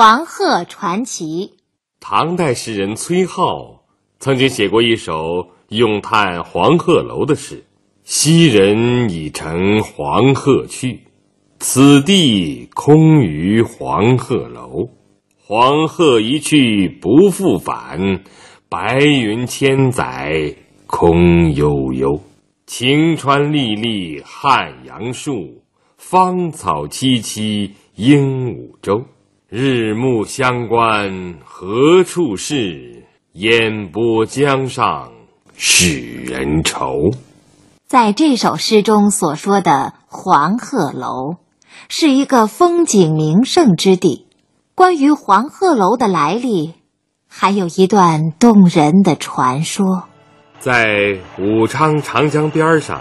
黄鹤传奇。唐代诗人崔颢曾经写过一首咏叹黄鹤楼的诗：“昔人已乘黄鹤去，此地空余黄鹤楼。黄鹤一去不复返，白云千载空悠悠。晴川历历汉阳树，芳草萋萋鹦鹉洲。”日暮乡关何处是？烟波江上使人愁。在这首诗中所说的黄鹤楼，是一个风景名胜之地。关于黄鹤楼的来历，还有一段动人的传说。在武昌长江边上，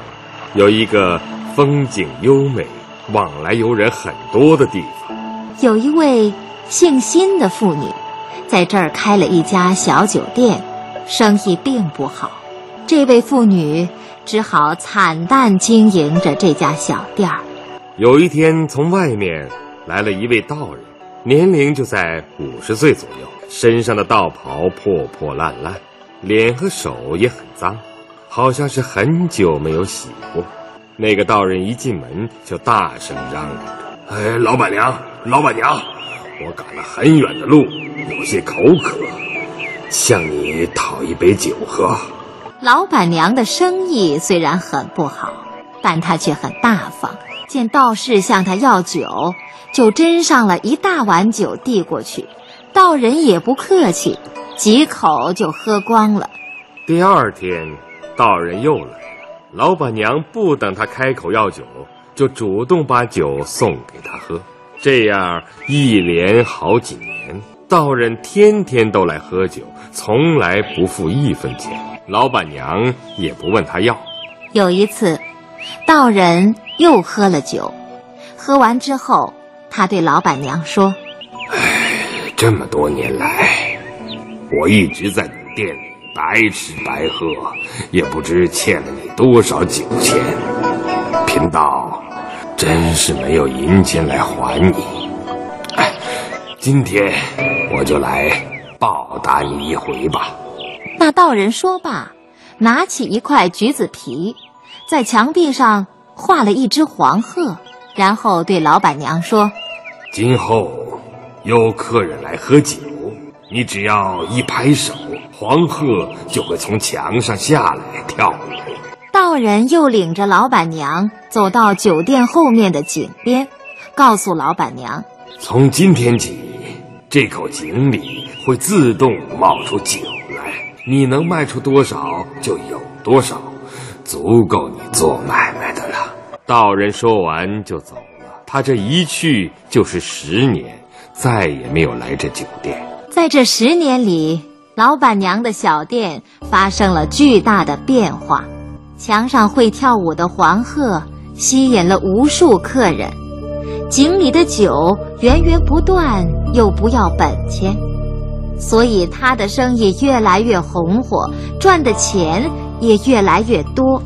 有一个风景优美、往来游人很多的地方。有一位姓辛的妇女，在这儿开了一家小酒店，生意并不好。这位妇女只好惨淡经营着这家小店儿。有一天，从外面来了一位道人，年龄就在五十岁左右，身上的道袍破破烂烂，脸和手也很脏，好像是很久没有洗过。那个道人一进门就大声嚷嚷着：“哎，老板娘，老板娘！”我赶了很远的路，有些口渴，向你讨一杯酒喝。老板娘的生意虽然很不好，但她却很大方。见道士向她要酒，就斟上了一大碗酒递过去。道人也不客气，几口就喝光了。第二天，道人又来了，老板娘不等他开口要酒，就主动把酒送给他喝。这样一连好几年，道人天天都来喝酒，从来不付一分钱，老板娘也不问他要。有一次，道人又喝了酒，喝完之后，他对老板娘说：“唉，这么多年来，我一直在你店里白吃白喝，也不知欠了你多少酒钱。贫道。”真是没有银钱来还你，哎，今天我就来报答你一回吧。那道人说罢，拿起一块橘子皮，在墙壁上画了一只黄鹤，然后对老板娘说：“今后有客人来喝酒，你只要一拍手，黄鹤就会从墙上下来跳舞。”道人又领着老板娘走到酒店后面的井边，告诉老板娘：“从今天起，这口井里会自动冒出酒来，你能卖出多少就有多少，足够你做买卖的了。”道人说完就走了。他这一去就是十年，再也没有来这酒店。在这十年里，老板娘的小店发生了巨大的变化。墙上会跳舞的黄鹤吸引了无数客人，井里的酒源源不断又不要本钱，所以他的生意越来越红火，赚的钱也越来越多。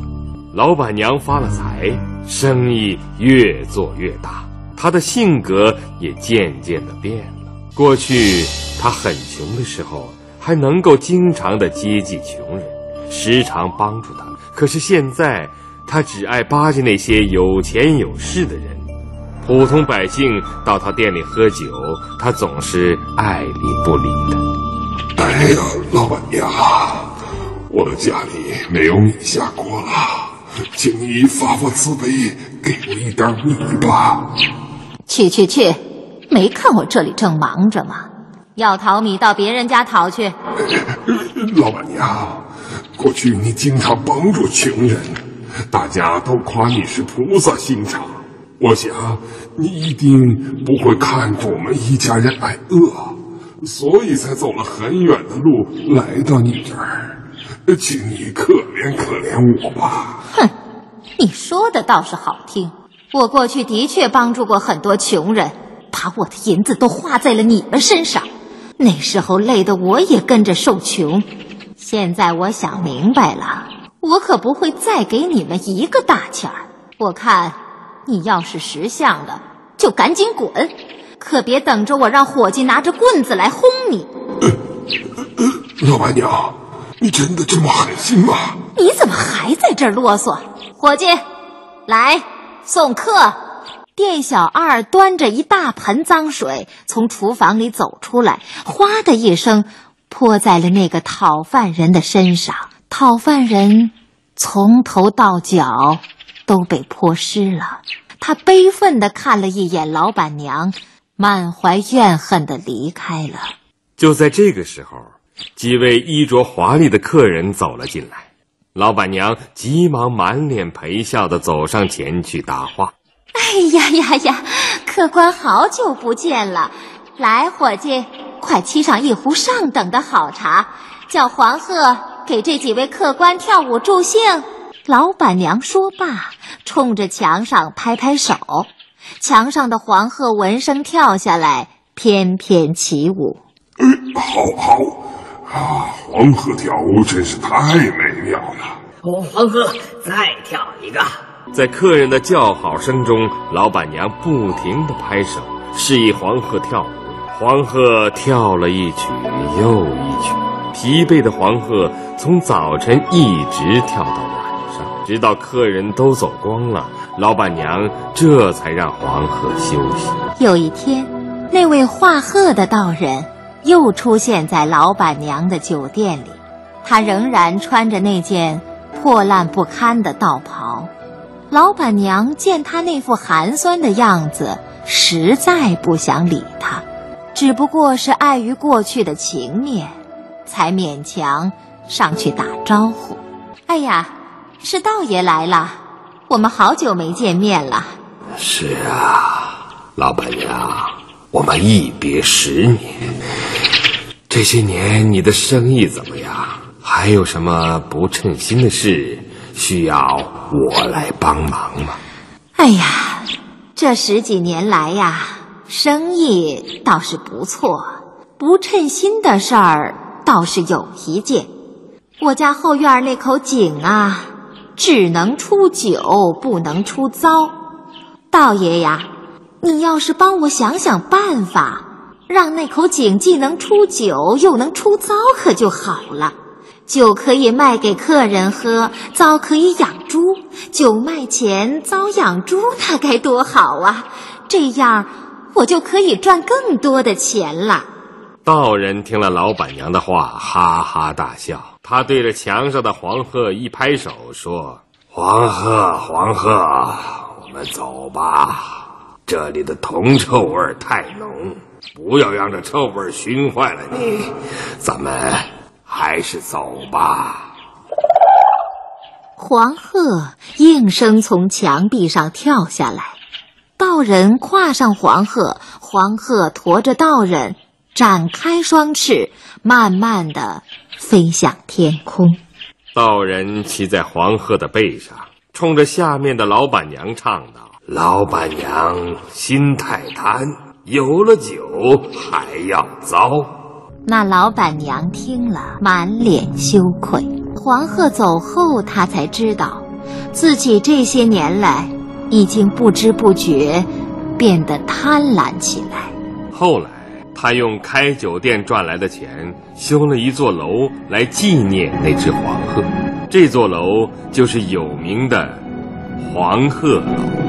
老板娘发了财，生意越做越大，她的性格也渐渐的变了。过去她很穷的时候，还能够经常的接济穷人，时常帮助他。可是现在，他只爱巴结那些有钱有势的人，普通百姓到他店里喝酒，他总是爱理不理的。哎呀，老板娘，我的家里没有米下锅了，请你发发慈悲，给我一点米吧。去去去，没看我这里正忙着吗？要淘米到别人家淘去。老板娘。过去你经常帮助穷人，大家都夸你是菩萨心肠。我想你一定不会看着我们一家人挨饿，所以才走了很远的路来到你这儿。请你可怜可怜我吧。哼，你说的倒是好听。我过去的确帮助过很多穷人，把我的银子都花在了你们身上。那时候累得我也跟着受穷。现在我想明白了，我可不会再给你们一个大钱儿。我看，你要是识相的，就赶紧滚，可别等着我让伙计拿着棍子来轰你。老板娘，你真的这么狠心吗？你怎么还在这儿啰嗦？伙计，来送客。店小二端着一大盆脏水从厨房里走出来，哗的一声泼在了那个讨饭人的身上。讨饭人从头到脚都被泼湿了。他悲愤地看了一眼老板娘，满怀怨恨地离开了。就在这个时候，几位衣着华丽的客人走了进来。老板娘急忙满脸陪笑地走上前去搭话。哎呀呀呀！客官好久不见了，来，伙计，快沏上一壶上等的好茶，叫黄鹤给这几位客官跳舞助兴。老板娘说罢，冲着墙上拍拍手，墙上的黄鹤闻声跳下来，翩翩起舞。嗯，好好啊，黄鹤跳舞真是太美妙了。黄鹤，再跳一个。在客人的叫好声中，老板娘不停地拍手，示意黄鹤跳舞。黄鹤跳了一曲又一曲，疲惫的黄鹤从早晨一直跳到晚上，直到客人都走光了，老板娘这才让黄鹤休息。有一天，那位画鹤的道人又出现在老板娘的酒店里，他仍然穿着那件破烂不堪的道袍。老板娘见他那副寒酸的样子，实在不想理他，只不过是碍于过去的情面，才勉强上去打招呼。哎呀，是道爷来了，我们好久没见面了。是啊，老板娘，我们一别十年，这些年你的生意怎么样？还有什么不称心的事？需要我来帮忙吗？哎呀，这十几年来呀，生意倒是不错，不称心的事儿倒是有一件。我家后院那口井啊，只能出酒，不能出糟。道爷呀，你要是帮我想想办法，让那口井既能出酒又能出糟，可就好了。酒可以卖给客人喝，糟可以养猪。酒卖钱，糟养猪，那该多好啊！这样我就可以赚更多的钱了。道人听了老板娘的话，哈哈大笑。他对着墙上的黄鹤一拍手，说：“黄鹤，黄鹤，我们走吧。这里的铜臭味太浓，不要让这臭味熏坏了你。咱们。”还是走吧。黄鹤应声从墙壁上跳下来，道人跨上黄鹤，黄鹤驮着道人展开双翅，慢慢的飞向天空。道人骑在黄鹤的背上，冲着下面的老板娘唱道：“老板娘心太贪，有了酒还要糟。”那老板娘听了，满脸羞愧。黄鹤走后，她才知道，自己这些年来已经不知不觉变得贪婪起来。后来，他用开酒店赚来的钱修了一座楼来纪念那只黄鹤，这座楼就是有名的黄鹤楼。